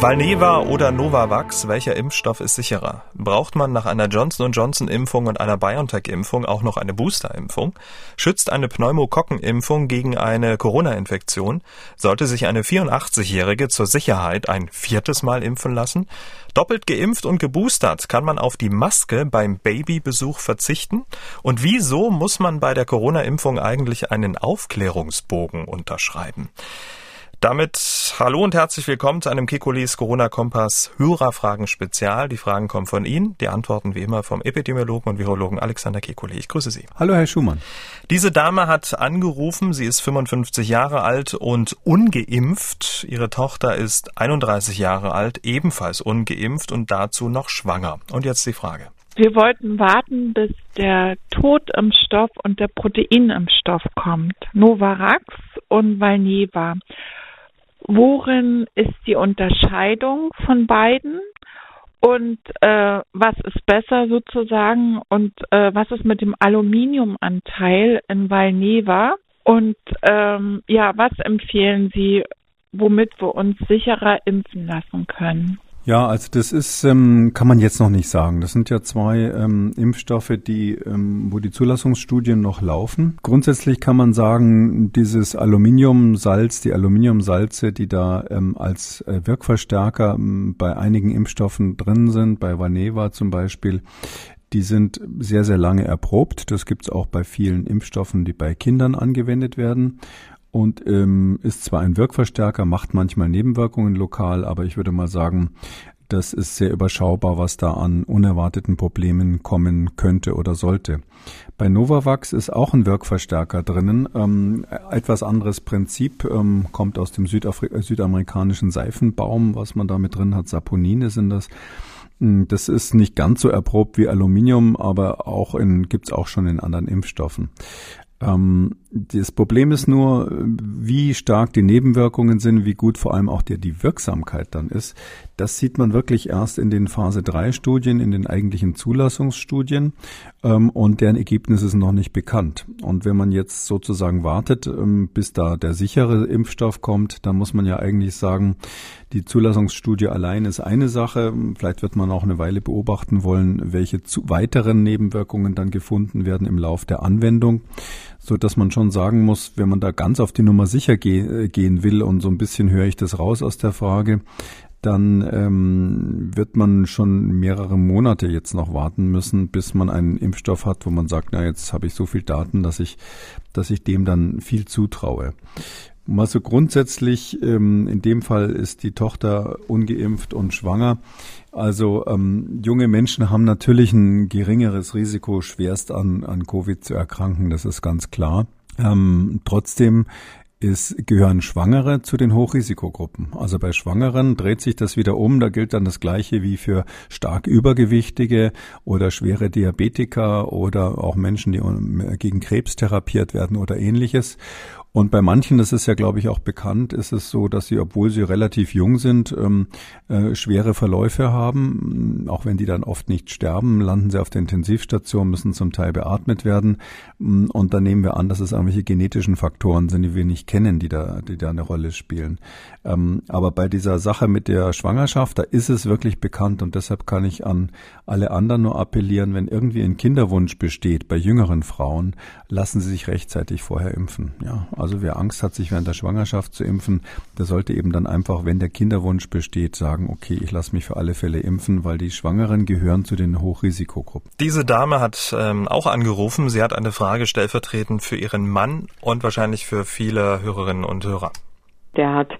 Valneva oder Novavax, welcher Impfstoff ist sicherer? Braucht man nach einer Johnson Johnson Impfung und einer BioNTech Impfung auch noch eine Booster Impfung? Schützt eine Pneumokokken-Impfung gegen eine Corona-Infektion? Sollte sich eine 84-Jährige zur Sicherheit ein viertes Mal impfen lassen? Doppelt geimpft und geboostert kann man auf die Maske beim Babybesuch verzichten? Und wieso muss man bei der Corona-Impfung eigentlich einen Aufklärungsbogen unterschreiben? Damit hallo und herzlich willkommen zu einem Kekulis Corona-Kompass Hörerfragen Spezial. Die Fragen kommen von Ihnen, die Antworten wie immer vom Epidemiologen und Virologen Alexander Kekuli. Ich grüße Sie. Hallo, Herr Schumann. Diese Dame hat angerufen, sie ist 55 Jahre alt und ungeimpft. Ihre Tochter ist 31 Jahre alt, ebenfalls ungeimpft und dazu noch schwanger. Und jetzt die Frage. Wir wollten warten, bis der Totimpfstoff und der Proteinimpfstoff kommt. Novarax und Valneva. Worin ist die Unterscheidung von beiden? Und äh, was ist besser sozusagen? Und äh, was ist mit dem Aluminiumanteil in Valneva? Und ähm, ja, was empfehlen Sie, womit wir uns sicherer impfen lassen können? Ja, also das ist, ähm, kann man jetzt noch nicht sagen. Das sind ja zwei ähm, Impfstoffe, die, ähm, wo die Zulassungsstudien noch laufen. Grundsätzlich kann man sagen, dieses Aluminiumsalz, die Aluminiumsalze, die da ähm, als äh, Wirkverstärker ähm, bei einigen Impfstoffen drin sind, bei Vaneva zum Beispiel, die sind sehr, sehr lange erprobt. Das gibt's auch bei vielen Impfstoffen, die bei Kindern angewendet werden und ähm, ist zwar ein Wirkverstärker, macht manchmal Nebenwirkungen lokal, aber ich würde mal sagen, das ist sehr überschaubar, was da an unerwarteten Problemen kommen könnte oder sollte. Bei Novavax ist auch ein Wirkverstärker drinnen. Ähm, etwas anderes Prinzip ähm, kommt aus dem Südafri südamerikanischen Seifenbaum, was man da mit drin hat. Saponine sind das. Hm, das ist nicht ganz so erprobt wie Aluminium, aber auch in, gibt's auch schon in anderen Impfstoffen. Ähm, das Problem ist nur, wie stark die Nebenwirkungen sind, wie gut vor allem auch die, die Wirksamkeit dann ist. Das sieht man wirklich erst in den Phase 3 Studien, in den eigentlichen Zulassungsstudien ähm, und deren Ergebnisse sind noch nicht bekannt. Und wenn man jetzt sozusagen wartet, ähm, bis da der sichere Impfstoff kommt, dann muss man ja eigentlich sagen, die Zulassungsstudie allein ist eine Sache. Vielleicht wird man auch eine Weile beobachten wollen, welche weiteren Nebenwirkungen dann gefunden werden im Lauf der Anwendung so dass man schon sagen muss, wenn man da ganz auf die Nummer sicher ge gehen will und so ein bisschen höre ich das raus aus der Frage, dann ähm, wird man schon mehrere Monate jetzt noch warten müssen, bis man einen Impfstoff hat, wo man sagt, na jetzt habe ich so viel Daten, dass ich, dass ich dem dann viel zutraue. Mal so grundsätzlich, ähm, in dem Fall ist die Tochter ungeimpft und schwanger. Also ähm, junge Menschen haben natürlich ein geringeres Risiko, schwerst an, an Covid zu erkranken, das ist ganz klar. Ähm, trotzdem ist, gehören Schwangere zu den Hochrisikogruppen. Also bei Schwangeren dreht sich das wieder um. Da gilt dann das Gleiche wie für stark Übergewichtige oder schwere Diabetiker oder auch Menschen, die gegen Krebs therapiert werden oder ähnliches. Und bei manchen, das ist ja, glaube ich, auch bekannt, ist es so, dass sie, obwohl sie relativ jung sind, ähm, äh, schwere Verläufe haben. Auch wenn die dann oft nicht sterben, landen sie auf der Intensivstation, müssen zum Teil beatmet werden. Mm, und dann nehmen wir an, dass es irgendwelche genetischen Faktoren sind, die wir nicht kennen, die da, die da eine Rolle spielen. Ähm, aber bei dieser Sache mit der Schwangerschaft, da ist es wirklich bekannt und deshalb kann ich an alle anderen nur appellieren, wenn irgendwie ein Kinderwunsch besteht bei jüngeren Frauen, lassen sie sich rechtzeitig vorher impfen. Ja, also wer Angst hat, sich während der Schwangerschaft zu impfen, der sollte eben dann einfach, wenn der Kinderwunsch besteht, sagen, okay, ich lasse mich für alle Fälle impfen, weil die Schwangeren gehören zu den Hochrisikogruppen. Diese Dame hat ähm, auch angerufen. Sie hat eine Frage stellvertretend für ihren Mann und wahrscheinlich für viele Hörerinnen und Hörer. Der hat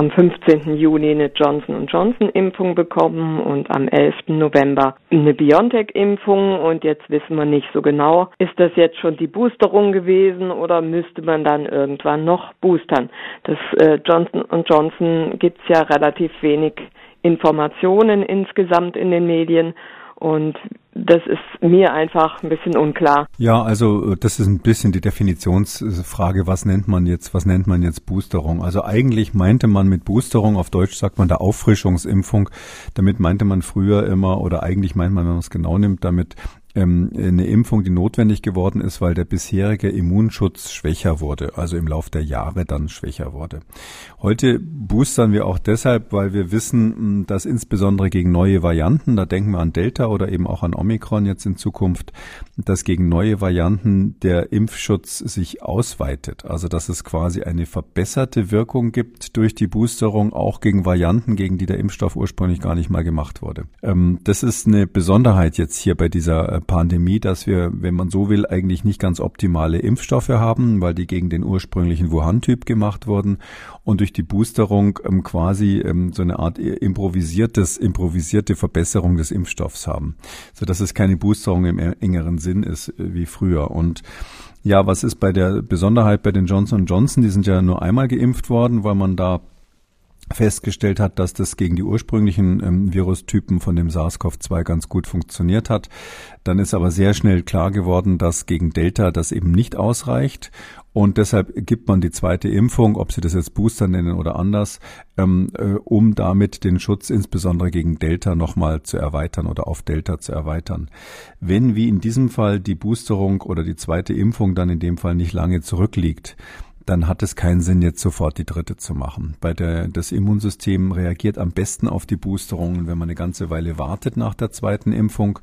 am 15. Juni eine Johnson Johnson Impfung bekommen und am 11. November eine BioNTech Impfung und jetzt wissen wir nicht so genau, ist das jetzt schon die Boosterung gewesen oder müsste man dann irgendwann noch boostern? Das äh, Johnson Johnson gibt's ja relativ wenig Informationen insgesamt in den Medien und das ist mir einfach ein bisschen unklar. Ja, also äh, das ist ein bisschen die Definitionsfrage, was nennt man jetzt, was nennt man jetzt Boosterung? Also eigentlich meinte man mit Boosterung, auf Deutsch sagt man der Auffrischungsimpfung, damit meinte man früher immer, oder eigentlich meint man, wenn man es genau nimmt, damit ähm, eine Impfung, die notwendig geworden ist, weil der bisherige Immunschutz schwächer wurde, also im Laufe der Jahre dann schwächer wurde. Heute boostern wir auch deshalb, weil wir wissen, dass insbesondere gegen neue Varianten, da denken wir an Delta oder eben auch an Omikron jetzt in Zukunft, dass gegen neue Varianten der Impfschutz sich ausweitet. Also dass es quasi eine verbesserte Wirkung gibt durch die Boosterung auch gegen Varianten, gegen die der Impfstoff ursprünglich gar nicht mal gemacht wurde. Ähm, das ist eine Besonderheit jetzt hier bei dieser äh, Pandemie, dass wir, wenn man so will, eigentlich nicht ganz optimale Impfstoffe haben, weil die gegen den ursprünglichen Wuhan-Typ gemacht wurden und durch die Boosterung ähm, quasi ähm, so eine Art improvisiertes, improvisierte Verbesserung des Impfstoffs haben, so dass es keine Boosterung im engeren Sinn ist äh, wie früher und ja, was ist bei der Besonderheit bei den Johnson Johnson? Die sind ja nur einmal geimpft worden, weil man da festgestellt hat, dass das gegen die ursprünglichen ähm, Virustypen von dem SARS-CoV-2 ganz gut funktioniert hat. Dann ist aber sehr schnell klar geworden, dass gegen Delta das eben nicht ausreicht. Und deshalb gibt man die zweite Impfung, ob Sie das jetzt Booster nennen oder anders, ähm, äh, um damit den Schutz insbesondere gegen Delta nochmal zu erweitern oder auf Delta zu erweitern. Wenn wie in diesem Fall die Boosterung oder die zweite Impfung dann in dem Fall nicht lange zurückliegt, dann hat es keinen Sinn, jetzt sofort die dritte zu machen. Bei der, das Immunsystem reagiert am besten auf die Boosterungen, wenn man eine ganze Weile wartet nach der zweiten Impfung,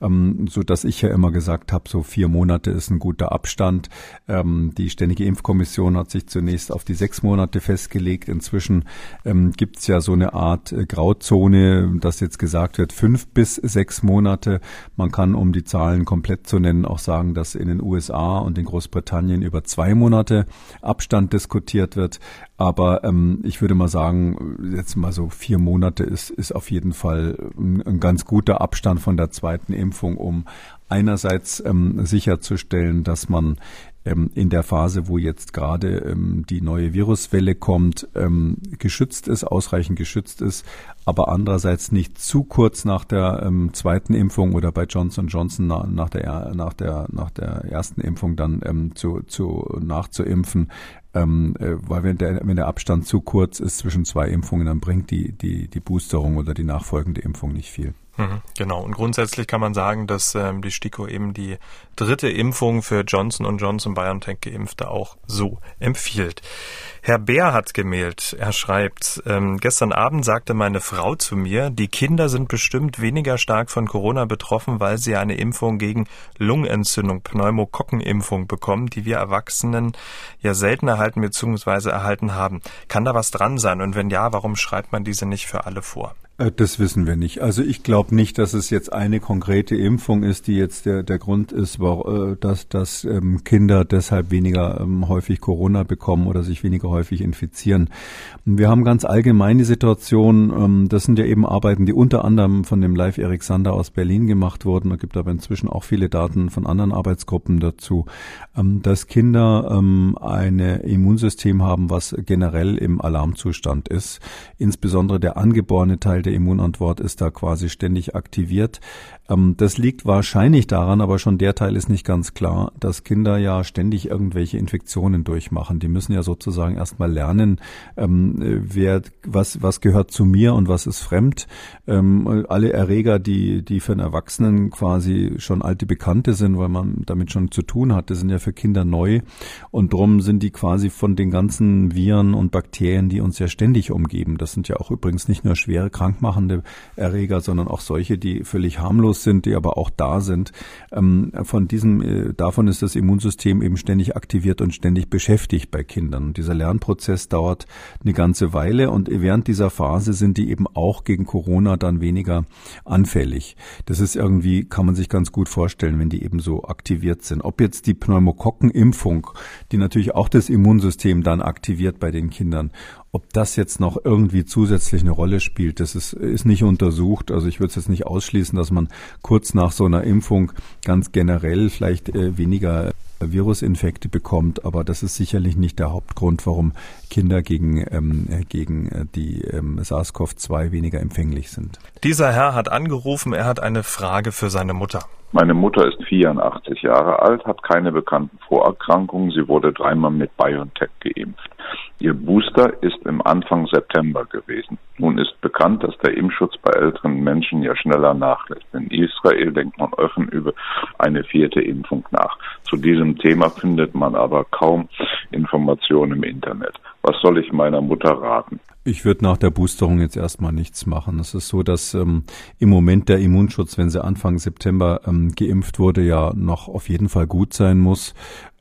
ähm, so dass ich ja immer gesagt habe, so vier Monate ist ein guter Abstand. Ähm, die Ständige Impfkommission hat sich zunächst auf die sechs Monate festgelegt. Inzwischen ähm, gibt es ja so eine Art äh, Grauzone, dass jetzt gesagt wird, fünf bis sechs Monate. Man kann, um die Zahlen komplett zu nennen, auch sagen, dass in den USA und in Großbritannien über zwei Monate Abstand diskutiert wird. Aber ähm, ich würde mal sagen, jetzt mal so vier Monate ist, ist auf jeden Fall ein, ein ganz guter Abstand von der zweiten Impfung, um einerseits ähm, sicherzustellen, dass man in der Phase, wo jetzt gerade ähm, die neue Viruswelle kommt, ähm, geschützt ist, ausreichend geschützt ist, aber andererseits nicht zu kurz nach der ähm, zweiten Impfung oder bei Johnson Johnson na, nach der nach der nach der ersten Impfung dann ähm, zu, zu nachzuimpfen, ähm, äh, weil wenn der wenn der Abstand zu kurz ist zwischen zwei Impfungen, dann bringt die die die Boosterung oder die nachfolgende Impfung nicht viel. Mhm, genau. Und grundsätzlich kann man sagen, dass ähm, die STIKO eben die dritte Impfung für Johnson Johnson BioNTech Geimpfte auch so empfiehlt. Herr Bär hat gemailt. Er schreibt, ähm, gestern Abend sagte meine Frau zu mir, die Kinder sind bestimmt weniger stark von Corona betroffen, weil sie eine Impfung gegen Lungenentzündung, Pneumokokkenimpfung bekommen, die wir Erwachsenen ja selten erhalten bzw. erhalten haben. Kann da was dran sein? Und wenn ja, warum schreibt man diese nicht für alle vor? Äh, das wissen wir nicht. Also ich glaube nicht, dass es jetzt eine konkrete Impfung ist, die jetzt der, der Grund ist, äh, dass, dass ähm, Kinder deshalb weniger ähm, häufig Corona bekommen oder sich weniger häufig infizieren. Wir haben ganz allgemein die Situation, ähm, das sind ja eben Arbeiten, die unter anderem von dem Live Erik Sander aus Berlin gemacht wurden. Da gibt aber inzwischen auch viele Daten von anderen Arbeitsgruppen dazu, dass Kinder ein Immunsystem haben, was generell im Alarmzustand ist. Insbesondere der angeborene Teil der der Immunantwort ist da quasi ständig aktiviert. Ähm, das liegt wahrscheinlich daran, aber schon der Teil ist nicht ganz klar, dass Kinder ja ständig irgendwelche Infektionen durchmachen. Die müssen ja sozusagen erstmal lernen, ähm, wer, was, was gehört zu mir und was ist fremd. Ähm, alle Erreger, die, die für einen Erwachsenen quasi schon alte Bekannte sind, weil man damit schon zu tun hatte, sind ja für Kinder neu. Und drum sind die quasi von den ganzen Viren und Bakterien, die uns ja ständig umgeben. Das sind ja auch übrigens nicht nur schwere krankmachende Erreger, sondern auch solche, die völlig harmlos sind, die aber auch da sind. Ähm, von diesem, äh, davon ist das Immunsystem eben ständig aktiviert und ständig beschäftigt bei Kindern. Und dieser Lernprozess dauert eine ganze Weile und während dieser Phase sind die eben auch gegen Corona dann weniger anfällig. Das ist irgendwie, kann man sich ganz gut vorstellen, wenn die eben so aktiviert sind. Ob jetzt die Pneumokokkenimpfung, die natürlich auch das Immunsystem dann aktiviert bei den Kindern, ob das jetzt noch irgendwie zusätzlich eine Rolle spielt, das ist, ist nicht untersucht. Also ich würde es jetzt nicht ausschließen, dass man kurz nach so einer Impfung ganz generell vielleicht äh, weniger Virusinfekte bekommt, aber das ist sicherlich nicht der Hauptgrund, warum Kinder gegen, ähm, äh, gegen äh, die ähm, SARS-CoV-2 weniger empfänglich sind. Dieser Herr hat angerufen, er hat eine Frage für seine Mutter. Meine Mutter ist 84 Jahre alt, hat keine bekannten Vorerkrankungen. Sie wurde dreimal mit BioNTech geimpft. Ihr Booster ist im Anfang September gewesen. Nun ist bekannt, dass der Impfschutz bei älteren Menschen ja schneller nachlässt. In Israel denkt man offen über eine vierte Impfung nach. Zu diesem Thema findet man aber kaum Informationen im Internet. Was soll ich meiner Mutter raten? Ich würde nach der Boosterung jetzt erstmal nichts machen. Es ist so, dass ähm, im Moment der Immunschutz, wenn sie Anfang September ähm, geimpft wurde, ja noch auf jeden Fall gut sein muss.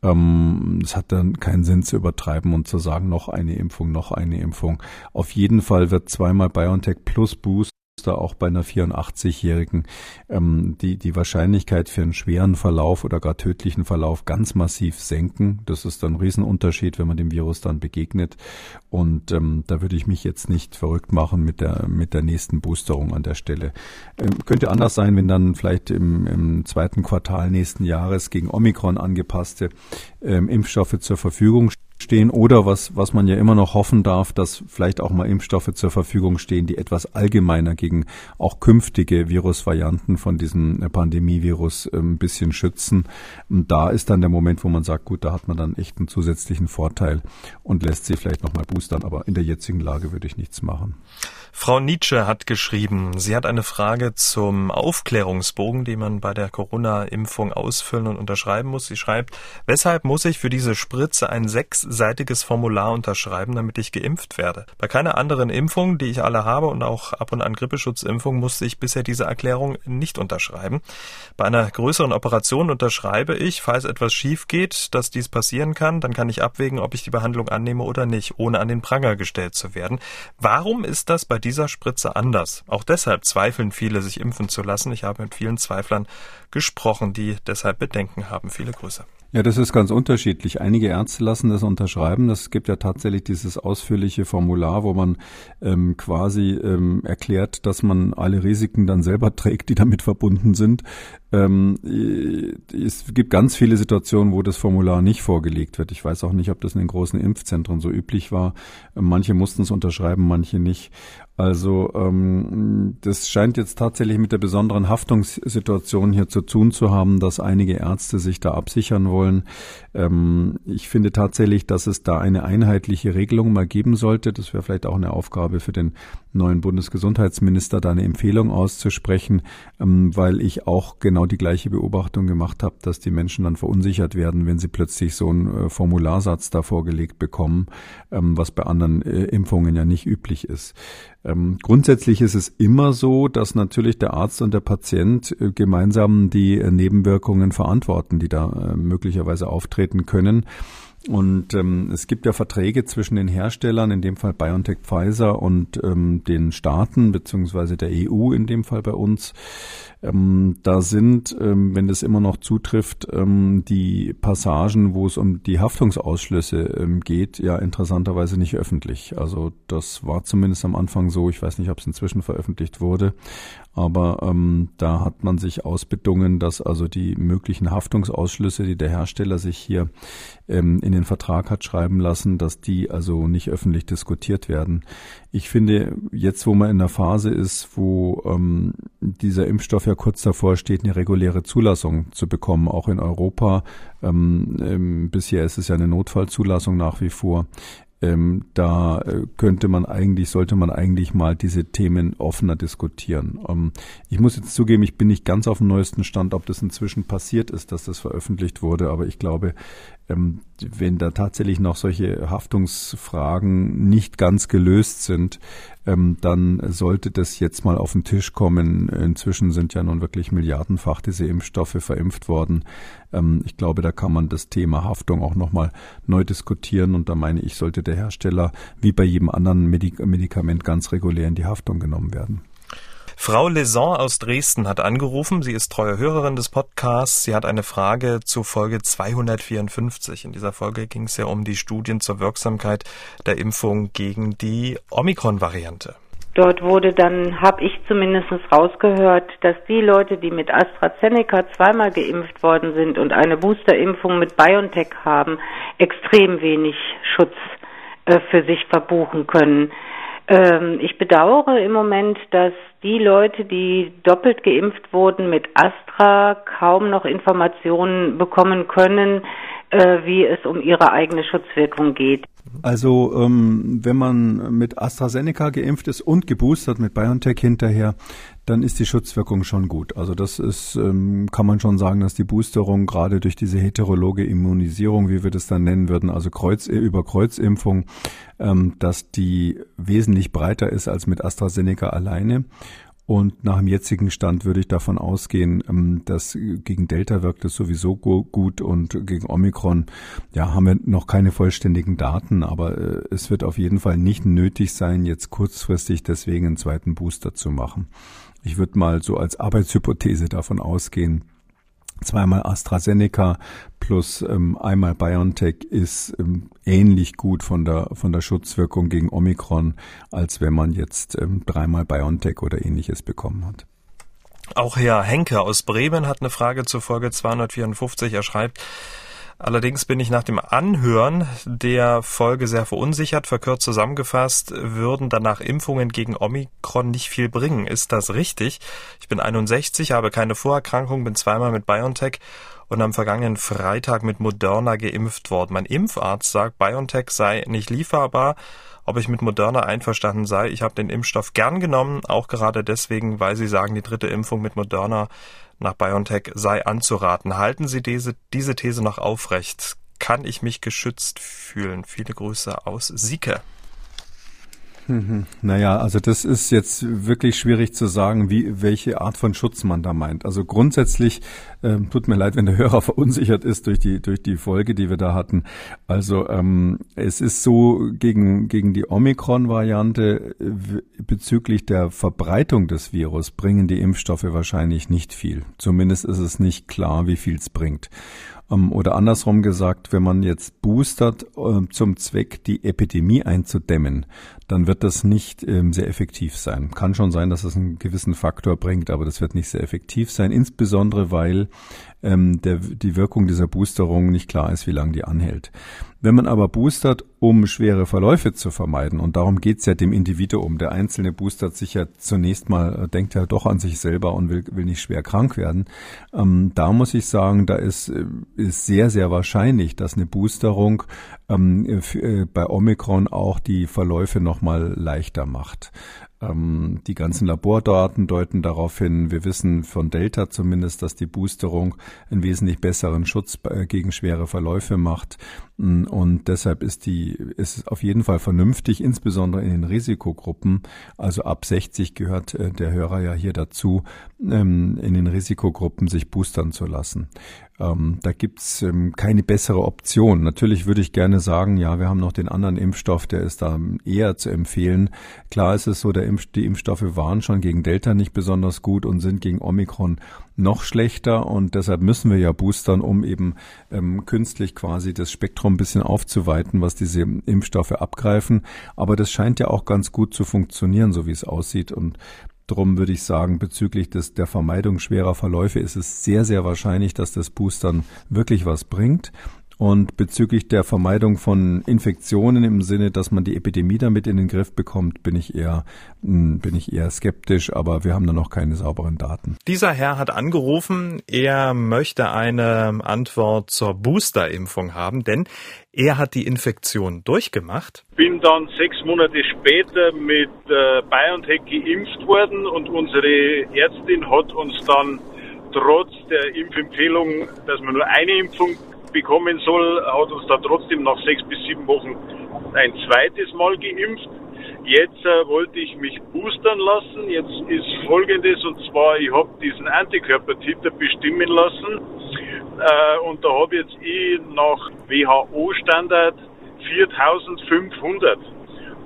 Ähm, es hat dann keinen Sinn zu übertreiben und zu sagen, noch eine Impfung, noch eine Impfung. Auf jeden Fall wird zweimal BioNTech plus Boost da auch bei einer 84-Jährigen ähm, die, die Wahrscheinlichkeit für einen schweren Verlauf oder gar tödlichen Verlauf ganz massiv senken. Das ist dann ein Riesenunterschied, wenn man dem Virus dann begegnet. Und ähm, da würde ich mich jetzt nicht verrückt machen mit der, mit der nächsten Boosterung an der Stelle. Ähm, könnte anders sein, wenn dann vielleicht im, im zweiten Quartal nächsten Jahres gegen Omikron angepasste ähm, Impfstoffe zur Verfügung stehen stehen oder was, was man ja immer noch hoffen darf, dass vielleicht auch mal Impfstoffe zur Verfügung stehen, die etwas allgemeiner gegen auch künftige Virusvarianten von diesem Pandemievirus ähm, ein bisschen schützen. Und da ist dann der Moment, wo man sagt, gut, da hat man dann echt einen zusätzlichen Vorteil und lässt sie vielleicht nochmal boostern, aber in der jetzigen Lage würde ich nichts machen. Frau Nietzsche hat geschrieben, sie hat eine Frage zum Aufklärungsbogen, den man bei der Corona-Impfung ausfüllen und unterschreiben muss. Sie schreibt, weshalb muss ich für diese Spritze ein sechsseitiges Formular unterschreiben, damit ich geimpft werde? Bei keiner anderen Impfung, die ich alle habe und auch ab und an Grippeschutzimpfung, musste ich bisher diese Erklärung nicht unterschreiben. Bei einer größeren Operation unterschreibe ich, falls etwas schief geht, dass dies passieren kann, dann kann ich abwägen, ob ich die Behandlung annehme oder nicht, ohne an den Pranger gestellt zu werden. Warum ist das bei dieser Spritze anders. Auch deshalb zweifeln viele, sich impfen zu lassen. Ich habe mit vielen Zweiflern gesprochen, die deshalb Bedenken haben. Viele Grüße. Ja, das ist ganz unterschiedlich. Einige Ärzte lassen das unterschreiben. Das gibt ja tatsächlich dieses ausführliche Formular, wo man ähm, quasi ähm, erklärt, dass man alle Risiken dann selber trägt, die damit verbunden sind. Ähm, es gibt ganz viele Situationen, wo das Formular nicht vorgelegt wird. Ich weiß auch nicht, ob das in den großen Impfzentren so üblich war. Manche mussten es unterschreiben, manche nicht. Also ähm, das scheint jetzt tatsächlich mit der besonderen Haftungssituation hier zu tun zu haben, dass einige Ärzte sich da absichern wollen. Ähm, ich finde tatsächlich, dass es da eine einheitliche Regelung mal geben sollte. Das wäre vielleicht auch eine Aufgabe für den neuen Bundesgesundheitsminister, da eine Empfehlung auszusprechen, ähm, weil ich auch genau die gleiche Beobachtung gemacht habe, dass die Menschen dann verunsichert werden, wenn sie plötzlich so einen äh, Formularsatz da vorgelegt bekommen, ähm, was bei anderen äh, Impfungen ja nicht üblich ist. Ähm, grundsätzlich ist es immer so, dass natürlich der Arzt und der Patient äh, gemeinsam die Nebenwirkungen verantworten, die da möglicherweise auftreten können. Und ähm, es gibt ja Verträge zwischen den Herstellern, in dem Fall BioNTech Pfizer und ähm, den Staaten, beziehungsweise der EU in dem Fall bei uns. Ähm, da sind, ähm, wenn das immer noch zutrifft, ähm, die Passagen, wo es um die Haftungsausschlüsse ähm, geht, ja interessanterweise nicht öffentlich. Also das war zumindest am Anfang so. Ich weiß nicht, ob es inzwischen veröffentlicht wurde. Aber ähm, da hat man sich ausbedungen, dass also die möglichen Haftungsausschlüsse, die der Hersteller sich hier ähm, in den Vertrag hat schreiben lassen, dass die also nicht öffentlich diskutiert werden. Ich finde, jetzt wo man in der Phase ist, wo ähm, dieser Impfstoff ja kurz davor steht, eine reguläre Zulassung zu bekommen, auch in Europa, ähm, ähm, bisher ist es ja eine Notfallzulassung nach wie vor, ähm, da äh, könnte man eigentlich, sollte man eigentlich mal diese Themen offener diskutieren. Ähm, ich muss jetzt zugeben, ich bin nicht ganz auf dem neuesten Stand, ob das inzwischen passiert ist, dass das veröffentlicht wurde, aber ich glaube, wenn da tatsächlich noch solche Haftungsfragen nicht ganz gelöst sind, ähm, dann sollte das jetzt mal auf den Tisch kommen. Inzwischen sind ja nun wirklich milliardenfach diese Impfstoffe verimpft worden. Ähm, ich glaube, da kann man das Thema Haftung auch nochmal neu diskutieren und da meine ich, sollte der Hersteller wie bei jedem anderen Medikament ganz regulär in die Haftung genommen werden. Frau Leson aus Dresden hat angerufen. Sie ist treue Hörerin des Podcasts. Sie hat eine Frage zu Folge 254. In dieser Folge ging es ja um die Studien zur Wirksamkeit der Impfung gegen die Omikron-Variante. Dort wurde dann, habe ich zumindest rausgehört, dass die Leute, die mit AstraZeneca zweimal geimpft worden sind und eine Boosterimpfung mit BioNTech haben, extrem wenig Schutz äh, für sich verbuchen können. Ähm, ich bedauere im Moment, dass die Leute, die doppelt geimpft wurden mit Astra, kaum noch Informationen bekommen können, äh, wie es um ihre eigene Schutzwirkung geht. Also ähm, wenn man mit AstraZeneca geimpft ist und geboostert mit BioNTech hinterher, dann ist die Schutzwirkung schon gut. Also das ist, ähm, kann man schon sagen, dass die Boosterung gerade durch diese heterologe Immunisierung, wie wir das dann nennen würden, also Kreuz, über Kreuzimpfung, ähm, dass die wesentlich breiter ist als mit AstraZeneca alleine. Und nach dem jetzigen Stand würde ich davon ausgehen, ähm, dass gegen Delta wirkt es sowieso gut und gegen Omikron, ja, haben wir noch keine vollständigen Daten, aber äh, es wird auf jeden Fall nicht nötig sein, jetzt kurzfristig deswegen einen zweiten Booster zu machen. Ich würde mal so als Arbeitshypothese davon ausgehen, zweimal AstraZeneca plus ähm, einmal BioNTech ist ähm, ähnlich gut von der von der Schutzwirkung gegen Omikron, als wenn man jetzt ähm, dreimal BioNTech oder ähnliches bekommen hat. Auch Herr Henke aus Bremen hat eine Frage zur Folge 254. Er schreibt, Allerdings bin ich nach dem Anhören der Folge sehr verunsichert. Verkürzt zusammengefasst würden danach Impfungen gegen Omikron nicht viel bringen. Ist das richtig? Ich bin 61, habe keine Vorerkrankung, bin zweimal mit BioNTech und am vergangenen Freitag mit Moderna geimpft worden. Mein Impfarzt sagt, BioNTech sei nicht lieferbar. Ob ich mit Moderna einverstanden sei, ich habe den Impfstoff gern genommen, auch gerade deswegen, weil sie sagen, die dritte Impfung mit Moderna nach BioNTech sei anzuraten. Halten Sie diese, diese These noch aufrecht? Kann ich mich geschützt fühlen? Viele Grüße aus Sieke. Mhm. Naja, also das ist jetzt wirklich schwierig zu sagen, wie welche Art von Schutz man da meint. Also grundsätzlich ähm, tut mir leid, wenn der Hörer verunsichert ist durch die durch die Folge, die wir da hatten. Also ähm, es ist so gegen gegen die Omikron-Variante äh, bezüglich der Verbreitung des Virus bringen die Impfstoffe wahrscheinlich nicht viel. Zumindest ist es nicht klar, wie viel es bringt. Ähm, oder andersrum gesagt, wenn man jetzt boostert äh, zum Zweck, die Epidemie einzudämmen, dann wird das nicht ähm, sehr effektiv sein. Kann schon sein, dass es einen gewissen Faktor bringt, aber das wird nicht sehr effektiv sein, insbesondere weil ähm, der, die Wirkung dieser Boosterung nicht klar ist, wie lange die anhält. Wenn man aber boostert, um schwere Verläufe zu vermeiden, und darum geht's ja dem Individuum, der Einzelne boostert sich ja zunächst mal, äh, denkt ja doch an sich selber und will, will nicht schwer krank werden, ähm, da muss ich sagen, da ist, äh, ist sehr, sehr wahrscheinlich, dass eine Boosterung ähm, äh, bei Omikron auch die Verläufe nochmal leichter macht. Ähm, die ganzen Labordaten deuten darauf hin, wir wissen von Delta zumindest, dass die Boosterung einen wesentlich besseren Schutz äh, gegen schwere Verläufe macht. Und deshalb ist die, ist auf jeden Fall vernünftig, insbesondere in den Risikogruppen. Also ab 60 gehört äh, der Hörer ja hier dazu, ähm, in den Risikogruppen sich boostern zu lassen. Ähm, da gibt's ähm, keine bessere Option. Natürlich würde ich gerne sagen, ja, wir haben noch den anderen Impfstoff, der ist da eher zu empfehlen. Klar ist es so, der Impf die Impfstoffe waren schon gegen Delta nicht besonders gut und sind gegen Omikron noch schlechter und deshalb müssen wir ja boostern, um eben ähm, künstlich quasi das Spektrum ein bisschen aufzuweiten, was diese Impfstoffe abgreifen. Aber das scheint ja auch ganz gut zu funktionieren, so wie es aussieht. Und Drum würde ich sagen, bezüglich des, der Vermeidung schwerer Verläufe ist es sehr, sehr wahrscheinlich, dass das Boostern wirklich was bringt. Und bezüglich der Vermeidung von Infektionen im Sinne, dass man die Epidemie damit in den Griff bekommt, bin ich eher, hm, bin ich eher skeptisch, aber wir haben da noch keine sauberen Daten. Dieser Herr hat angerufen, er möchte eine Antwort zur Boosterimpfung haben, denn er hat die Infektion durchgemacht. Bin dann sechs Monate später mit äh, BioNTech geimpft worden und unsere Ärztin hat uns dann trotz der Impfempfehlung, dass man nur eine Impfung bekommen soll, hat uns dann trotzdem nach sechs bis sieben Wochen ein zweites Mal geimpft. Jetzt äh, wollte ich mich boostern lassen. Jetzt ist folgendes, und zwar, ich habe diesen Antikörpertiter bestimmen lassen. Äh, und da habe jetzt ich nach WHO-Standard 4500.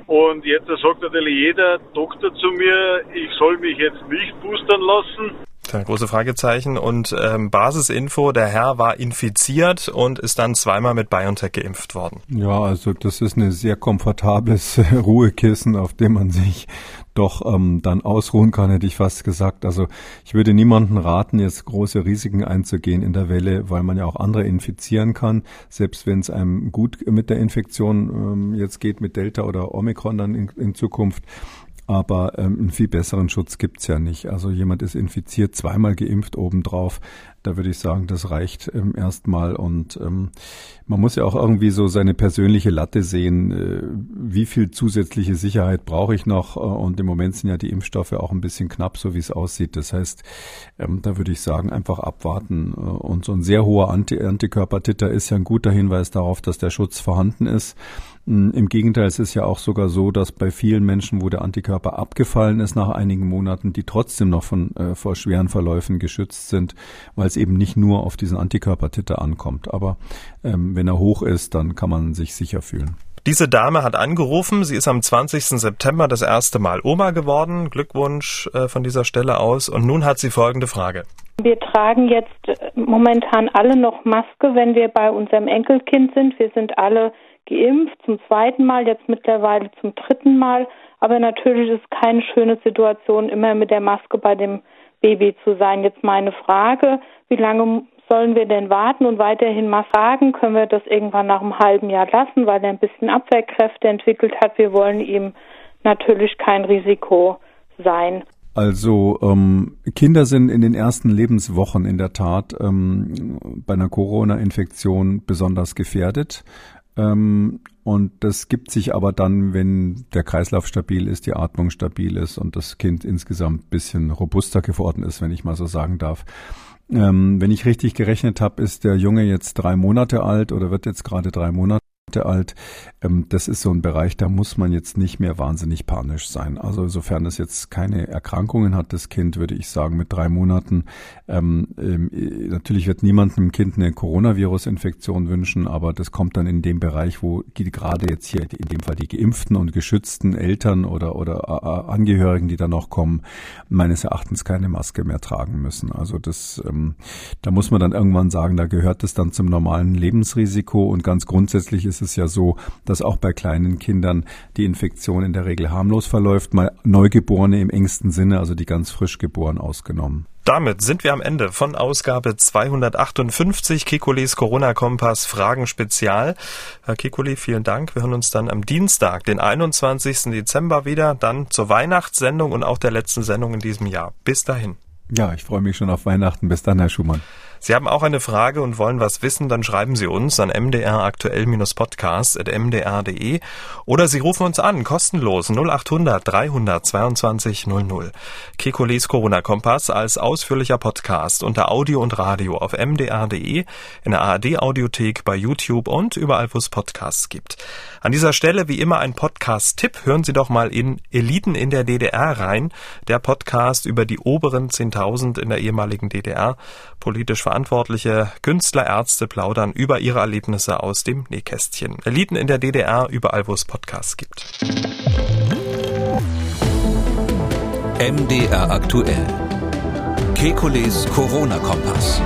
Und jetzt sagt natürlich jeder Doktor zu mir, ich soll mich jetzt nicht boostern lassen. Große Fragezeichen. Und ähm, Basisinfo, der Herr war infiziert und ist dann zweimal mit BioNTech geimpft worden. Ja, also das ist ein sehr komfortables Ruhekissen, auf dem man sich doch ähm, dann ausruhen kann, hätte ich fast gesagt. Also ich würde niemanden raten, jetzt große Risiken einzugehen in der Welle, weil man ja auch andere infizieren kann. Selbst wenn es einem gut mit der Infektion ähm, jetzt geht, mit Delta oder Omikron dann in, in Zukunft, aber ähm, einen viel besseren Schutz gibt's ja nicht. Also jemand ist infiziert, zweimal geimpft obendrauf. Da würde ich sagen, das reicht ähm, erstmal. Und ähm, man muss ja auch irgendwie so seine persönliche Latte sehen. Äh, wie viel zusätzliche Sicherheit brauche ich noch? Äh, und im Moment sind ja die Impfstoffe auch ein bisschen knapp, so wie es aussieht. Das heißt, ähm, da würde ich sagen, einfach abwarten. Äh, und so ein sehr hoher Anti Antikörpertitter ist ja ein guter Hinweis darauf, dass der Schutz vorhanden ist. Hm, Im Gegenteil, es ist ja auch sogar so, dass bei vielen Menschen, wo der Antikörper abgefallen ist nach einigen Monaten, die trotzdem noch von äh, vor schweren Verläufen geschützt sind, weil es eben nicht nur auf diesen Antikörpertitter ankommt. Aber ähm, wenn er hoch ist, dann kann man sich sicher fühlen. Diese Dame hat angerufen. Sie ist am 20. September das erste Mal Oma geworden. Glückwunsch äh, von dieser Stelle aus. Und nun hat sie folgende Frage. Wir tragen jetzt äh, momentan alle noch Maske, wenn wir bei unserem Enkelkind sind. Wir sind alle geimpft, zum zweiten Mal, jetzt mittlerweile zum dritten Mal. Aber natürlich ist keine schöne Situation, immer mit der Maske bei dem Baby zu sein. Jetzt meine Frage, wie lange sollen wir denn warten und weiterhin mal fragen? Können wir das irgendwann nach einem halben Jahr lassen, weil er ein bisschen Abwehrkräfte entwickelt hat? Wir wollen ihm natürlich kein Risiko sein. Also ähm, Kinder sind in den ersten Lebenswochen in der Tat ähm, bei einer Corona-Infektion besonders gefährdet. Ähm, und das gibt sich aber dann, wenn der Kreislauf stabil ist, die Atmung stabil ist und das Kind insgesamt bisschen robuster geworden ist, wenn ich mal so sagen darf. Ähm, wenn ich richtig gerechnet habe, ist der Junge jetzt drei Monate alt oder wird jetzt gerade drei Monate alt. Ähm, das ist so ein Bereich, da muss man jetzt nicht mehr wahnsinnig panisch sein. Also sofern es jetzt keine Erkrankungen hat, das Kind, würde ich sagen, mit drei Monaten. Ähm, ähm, natürlich wird niemandem Kind eine Coronavirus-Infektion wünschen, aber das kommt dann in dem Bereich, wo gerade jetzt hier in dem Fall die geimpften und geschützten Eltern oder, oder Angehörigen, die dann noch kommen, meines Erachtens keine Maske mehr tragen müssen. Also das, da muss man dann irgendwann sagen, da gehört es dann zum normalen Lebensrisiko und ganz grundsätzlich ist es es ja so, dass auch bei kleinen Kindern die Infektion in der Regel harmlos verläuft, mal Neugeborene im engsten Sinne, also die ganz frisch geboren ausgenommen. Damit sind wir am Ende von Ausgabe 258 Kekules Corona-Kompass Fragen Spezial. Herr Kekule, vielen Dank. Wir hören uns dann am Dienstag, den 21. Dezember wieder, dann zur Weihnachtssendung und auch der letzten Sendung in diesem Jahr. Bis dahin. Ja, ich freue mich schon auf Weihnachten. Bis dann, Herr Schumann. Sie haben auch eine Frage und wollen was wissen, dann schreiben Sie uns an mdraktuell-podcast.mdr.de oder Sie rufen uns an, kostenlos 0800 322 00. Kekules Corona-Kompass als ausführlicher Podcast unter Audio und Radio auf mdr.de, in der ARD-Audiothek, bei YouTube und überall, wo es Podcasts gibt. An dieser Stelle wie immer ein Podcast-Tipp. Hören Sie doch mal in Eliten in der DDR rein, der Podcast über die oberen 10.000 in der ehemaligen DDR. Politisch verantwortliche Künstler, Ärzte plaudern über ihre Erlebnisse aus dem Nähkästchen. Eliten in der DDR, überall wo es Podcasts gibt. MDR aktuell. Kekules Corona-Kompass.